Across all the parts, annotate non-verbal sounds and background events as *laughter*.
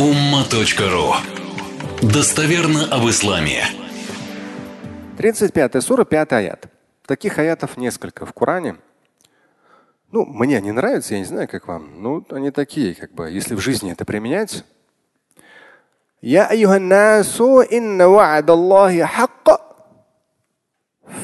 umma.ru Достоверно об исламе. 35 сура, 5 аят. Таких аятов несколько в Коране. Ну, мне они нравятся, я не знаю, как вам. Ну, они такие, как бы, если в жизни это применять. Я айюханнасу инна ва'адаллахи хакка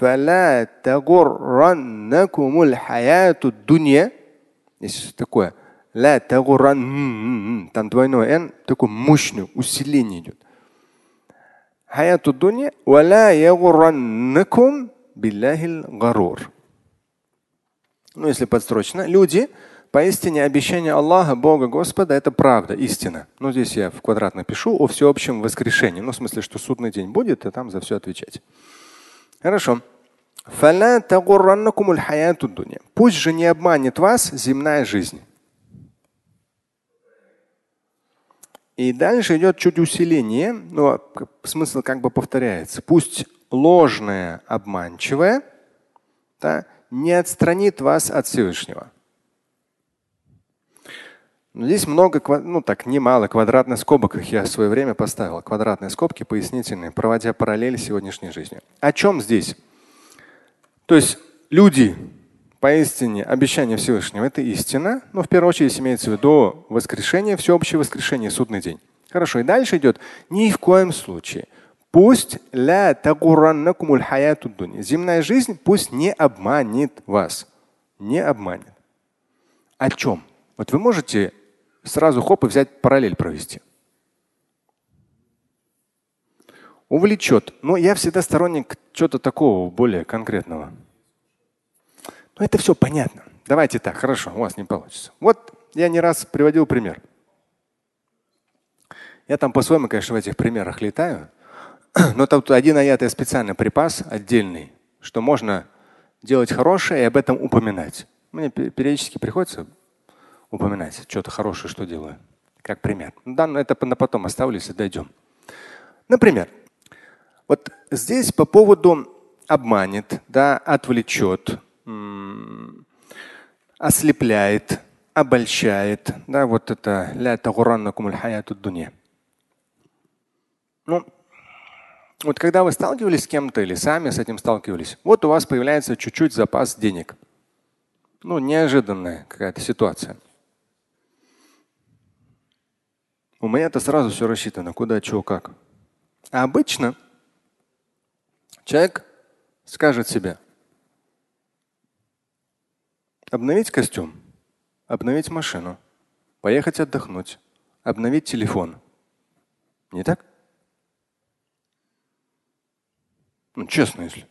фала тагурраннакумуль хаяту дунья. Есть такое – Ла тагуран. Там двойное н, такое мощное усиление идет. Хаяту дуня. Валя ягураннакум биллахил гарур. Ну, если подстрочно. Люди, поистине обещание Аллаха, Бога, Господа, это правда, истина. Ну, здесь я в квадрат напишу о всеобщем воскрешении. Ну, в смысле, что судный день будет, и там за все отвечать. Хорошо. Пусть же не обманет вас земная жизнь. И дальше идет чуть усиление, но смысл как бы повторяется. Пусть ложное, обманчивое да, не отстранит вас от Всевышнего. Но здесь много, ну так немало квадратных скобок, я в свое время поставил. Квадратные скобки пояснительные, проводя параллели сегодняшней жизнью. О чем здесь? То есть люди, Поистине, обещание Всевышнего – это истина, но в первую очередь имеется в виду воскрешение, всеобщее воскрешение, судный день. Хорошо, и дальше идет ни в коем случае. Пусть ля Земная жизнь пусть не обманет вас. Не обманет. О чем? Вот вы можете сразу хоп и взять параллель провести. Увлечет. Но я всегда сторонник чего-то такого более конкретного. Ну это все понятно. Давайте так, хорошо, у вас не получится. Вот я не раз приводил пример. Я там по-своему, конечно, в этих примерах летаю. *clears throat* Но тут один аят я специально припас, отдельный, что можно делать хорошее и об этом упоминать. Мне периодически приходится упоминать что-то хорошее, что делаю. Как пример. Да, но это на потом оставлю, если дойдем. Например, вот здесь по поводу обманет, да, отвлечет, ослепляет, обольщает. Да, вот это ля дуня. Ну, вот когда вы сталкивались с кем-то или сами с этим сталкивались, вот у вас появляется чуть-чуть запас денег. Ну, неожиданная какая-то ситуация. У меня это сразу все рассчитано, куда, чего, как. А обычно человек скажет себе, Обновить костюм, обновить машину, поехать отдохнуть, обновить телефон. Не так? Ну, честно, если.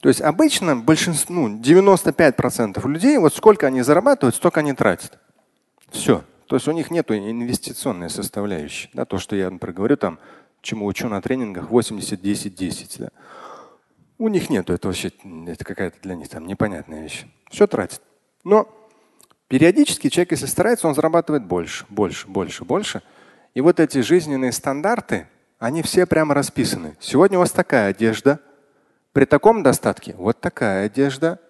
То есть обычно большинство, ну, 95% людей, вот сколько они зарабатывают, столько они тратят. Все. То есть у них нет инвестиционной составляющей. Да, то, что я, например, говорю, там, чему учу на тренингах 80, 10, 10. Да. У них нету, это вообще это какая-то для них там непонятная вещь. Все тратит. Но периодически человек, если старается, он зарабатывает больше, больше, больше, больше. И вот эти жизненные стандарты, они все прямо расписаны. Сегодня у вас такая одежда, при таком достатке вот такая одежда,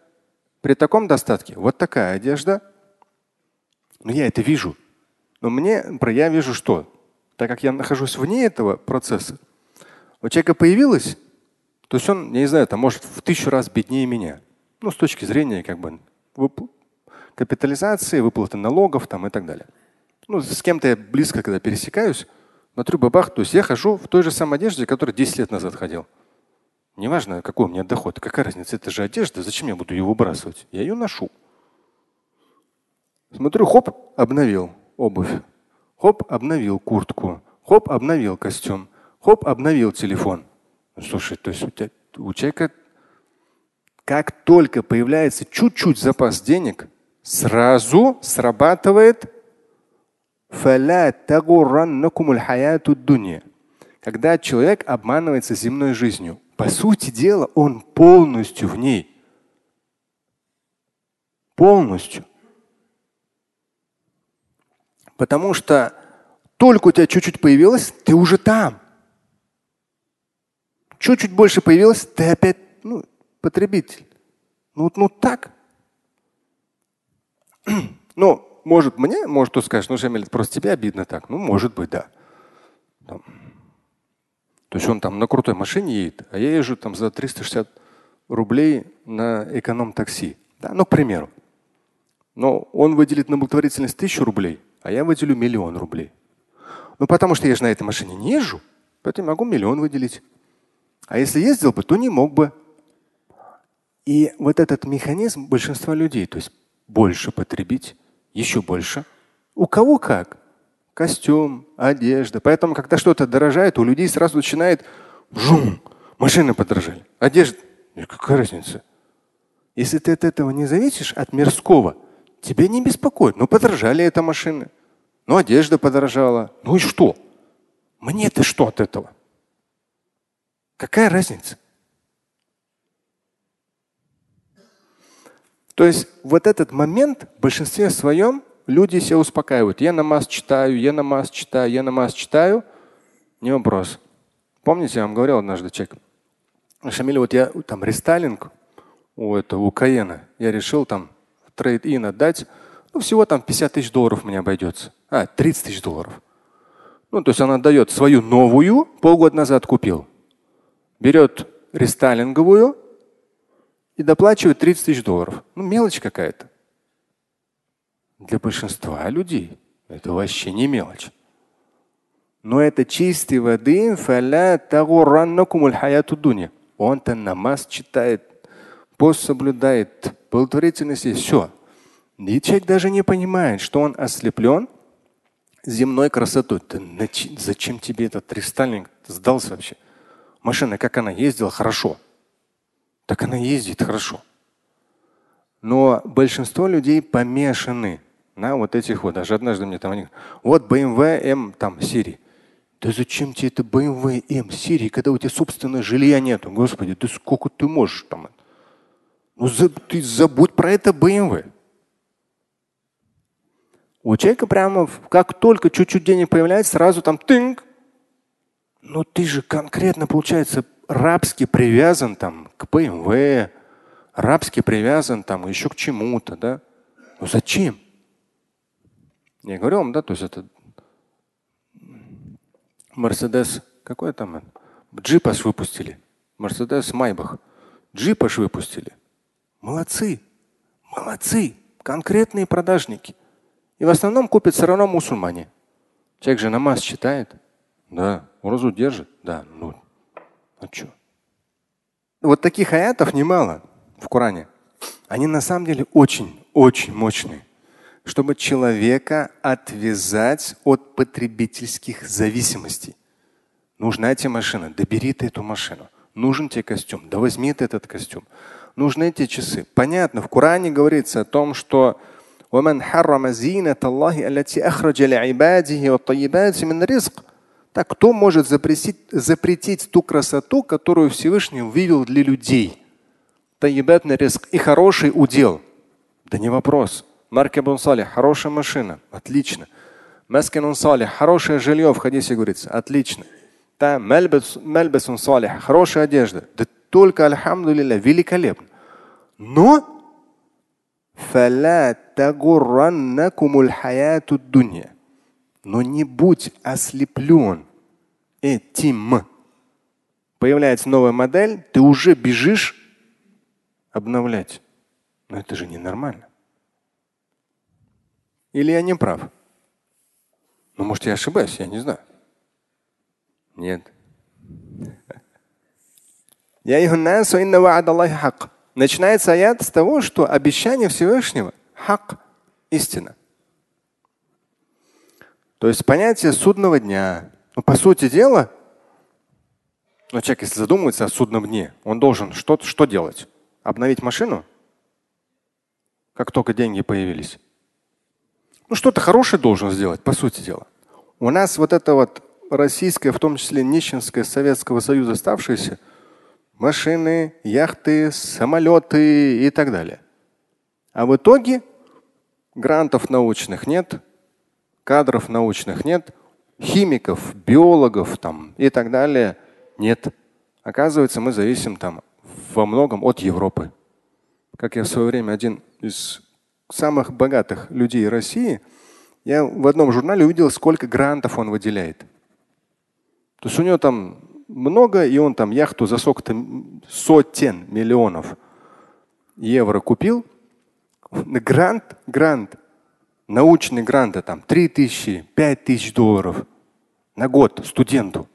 при таком достатке вот такая одежда. Но я это вижу. Но мне, я вижу что? Так как я нахожусь вне этого процесса, у человека появилась то есть он, я не знаю, там может в тысячу раз беднее меня. Ну, с точки зрения как бы капитализации, выплаты налогов там и так далее. Ну, с кем-то я близко, когда пересекаюсь, смотрю, бабах, то есть я хожу в той же самой одежде, которой 10 лет назад ходил. Неважно, какой у меня доход, какая разница, это же одежда, зачем я буду ее выбрасывать? Я ее ношу. Смотрю, хоп, обновил обувь. Хоп, обновил куртку. Хоп, обновил костюм. Хоп, обновил телефон. Слушай, то есть у, тебя, у человека как только появляется чуть-чуть запас денег, сразу срабатывает когда человек обманывается земной жизнью. По сути дела, он полностью в ней. Полностью. Потому что только у тебя чуть-чуть появилось, ты уже там. Чуть-чуть больше появилось, ты опять ну, потребитель. Ну, ну так. Ну, может мне, может кто скажет, ну, Шамиль, просто тебе обидно так. Ну, может быть, да. Там. То есть он там на крутой машине едет, а я езжу там за 360 рублей на эконом-такси. Да, ну, к примеру. Но он выделит на благотворительность тысячу рублей, а я выделю миллион рублей. Ну, потому что я же на этой машине не езжу, поэтому могу миллион выделить. А если ездил бы, то не мог бы. И вот этот механизм большинства людей, то есть больше потребить, еще больше. У кого как? Костюм, одежда. Поэтому, когда что-то дорожает, у людей сразу начинает жум, машины подорожали, одежда. Какая разница? Если ты от этого не зависишь, от мирского, тебе не беспокоит. Ну, подорожали эта машины. Ну, одежда подорожала. Ну и что? Мне-то что от этого? Какая разница? То есть вот этот момент в большинстве своем люди себя успокаивают. Я намаз читаю, я намаз читаю, я намаз читаю. Не вопрос. Помните, я вам говорил однажды человек. Шамиль, вот я там рестайлинг у этого у Каена, я решил там трейд-ин отдать. Ну, всего там 50 тысяч долларов мне обойдется. А, 30 тысяч долларов. Ну, то есть она дает свою новую, полгода назад купил. Берет рестайлинговую и доплачивает 30 тысяч долларов. Ну, мелочь какая-то. Для большинства людей это вообще не мелочь. Но это чистой воды. Он-то намаз читает, пост соблюдает, благотворительность есть. Все. И человек даже не понимает, что он ослеплен земной красотой. Ты, зачем тебе этот рестайлинг? Сдался вообще. Машина, как она ездила, хорошо. Так она ездит хорошо. Но большинство людей помешаны на вот этих вот. Даже однажды мне там они вот BMW M там Сири. Да зачем тебе это BMW M Сири, когда у тебя собственного жилья нету? Господи, ты сколько ты можешь там? Ну за, ты забудь про это BMW. У человека прямо как только чуть-чуть денег появляется, сразу там тынк. Ну ты же конкретно, получается, рабски привязан там к BMW, рабски привязан там еще к чему-то, да? Ну зачем? Я говорил вам, да, то есть это Мерседес, какой там? Джип аж выпустили. Мерседес Майбах. Джип аж выпустили. Молодцы. Молодцы. Конкретные продажники. И в основном купят все равно мусульмане. Человек же намаз читает. Да. Уразу держит. Да. Ну, а что? Вот таких аятов немало в Коране. Они на самом деле очень, очень мощные чтобы человека отвязать от потребительских зависимостей. Нужна тебе машина, да бери ты эту машину. Нужен тебе костюм, да возьми ты этот костюм. Нужны эти часы. Понятно, в Коране говорится о том, что так кто может запретить, запретить ту красоту, которую Всевышний вывел для людей? И хороший удел. Да не вопрос. Маркебун Салих, хорошая машина, отлично. Маскинун Салих, хорошее жилье, в хадисе говорится, отлично. Там Мельбесун Салих, хорошая одежда. Да только, альхамдулилля, великолепно. Но но не будь ослеплен этим. Появляется новая модель, ты уже бежишь обновлять. Но это же ненормально. Или я не прав? Ну, может, я ошибаюсь, я не знаю. Нет. *laughs* Начинается аят с того, что обещание Всевышнего хак истина. То есть понятие судного дня. Ну, по сути дела, ну, человек, если задумывается о судном дне, он должен что, что делать? Обновить машину? Как только деньги появились ну, что-то хорошее должен сделать, по сути дела. У нас вот это вот российское, в том числе нищенское Советского Союза оставшееся, машины, яхты, самолеты и так далее. А в итоге грантов научных нет, кадров научных нет, химиков, биологов там и так далее нет. Оказывается, мы зависим там во многом от Европы. Как я в свое время один из самых богатых людей России, я в одном журнале увидел, сколько грантов он выделяет. То есть у него там много, и он там яхту за сколько-то сотен миллионов евро купил. Грант, грант, научный грант, там 3 тысячи, 5 тысяч долларов на год студенту.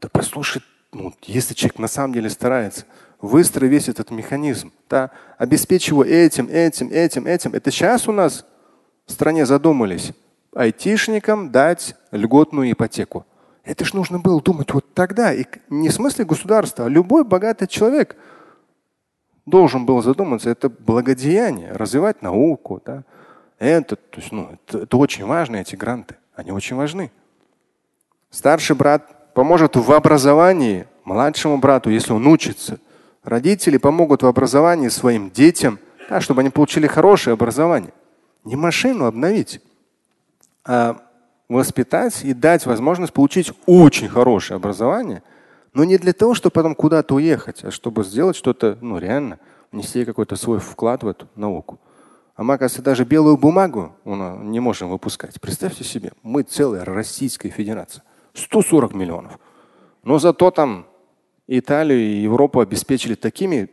Да послушай, ну, если человек на самом деле старается, выстроить весь этот механизм, да, обеспечить его этим, этим, этим, этим. Это сейчас у нас в стране задумались айтишникам дать льготную ипотеку. Это ж нужно было думать вот тогда. И не в смысле государства, а любой богатый человек должен был задуматься. Это благодеяние, развивать науку. Да. Это, то есть, ну, это, это очень важно, эти гранты. Они очень важны. Старший брат поможет в образовании младшему брату, если он учится. Родители помогут в образовании своим детям, да, чтобы они получили хорошее образование. Не машину обновить, а воспитать и дать возможность получить очень хорошее образование, но не для того, чтобы потом куда-то уехать, а чтобы сделать что-то ну, реально, внести какой-то свой вклад в эту науку. А мы, оказывается, даже белую бумагу не можем выпускать. Представьте себе, мы целая Российская Федерация. 140 миллионов. Но зато там Италию и Европу обеспечили такими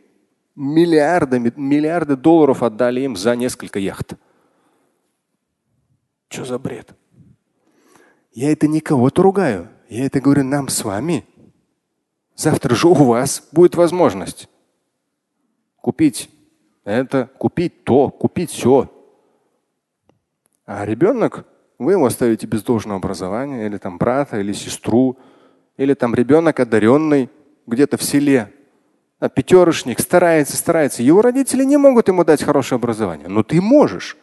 миллиардами, миллиарды долларов отдали им за несколько яхт. Что за бред? Я это не кого-то ругаю. Я это говорю нам с вами. Завтра же у вас будет возможность купить это, купить то, купить все. А ребенок, вы его оставите без должного образования, или там брата, или сестру, или там ребенок одаренный где-то в селе, а пятерочник старается, старается. Его родители не могут ему дать хорошее образование, но ты можешь.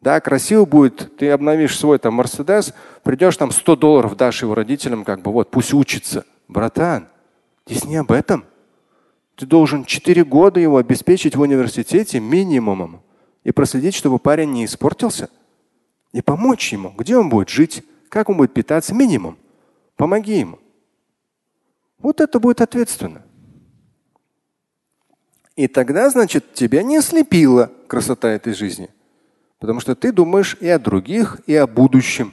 Да, красиво будет, ты обновишь свой там Мерседес, придешь там 100 долларов дашь его родителям, как бы вот, пусть учится. Братан, здесь не об этом. Ты должен 4 года его обеспечить в университете минимумом и проследить, чтобы парень не испортился. И помочь ему, где он будет жить, как он будет питаться, минимум. Помоги ему. Вот это будет ответственно. И тогда, значит, тебя не ослепила красота этой жизни. Потому что ты думаешь и о других, и о будущем.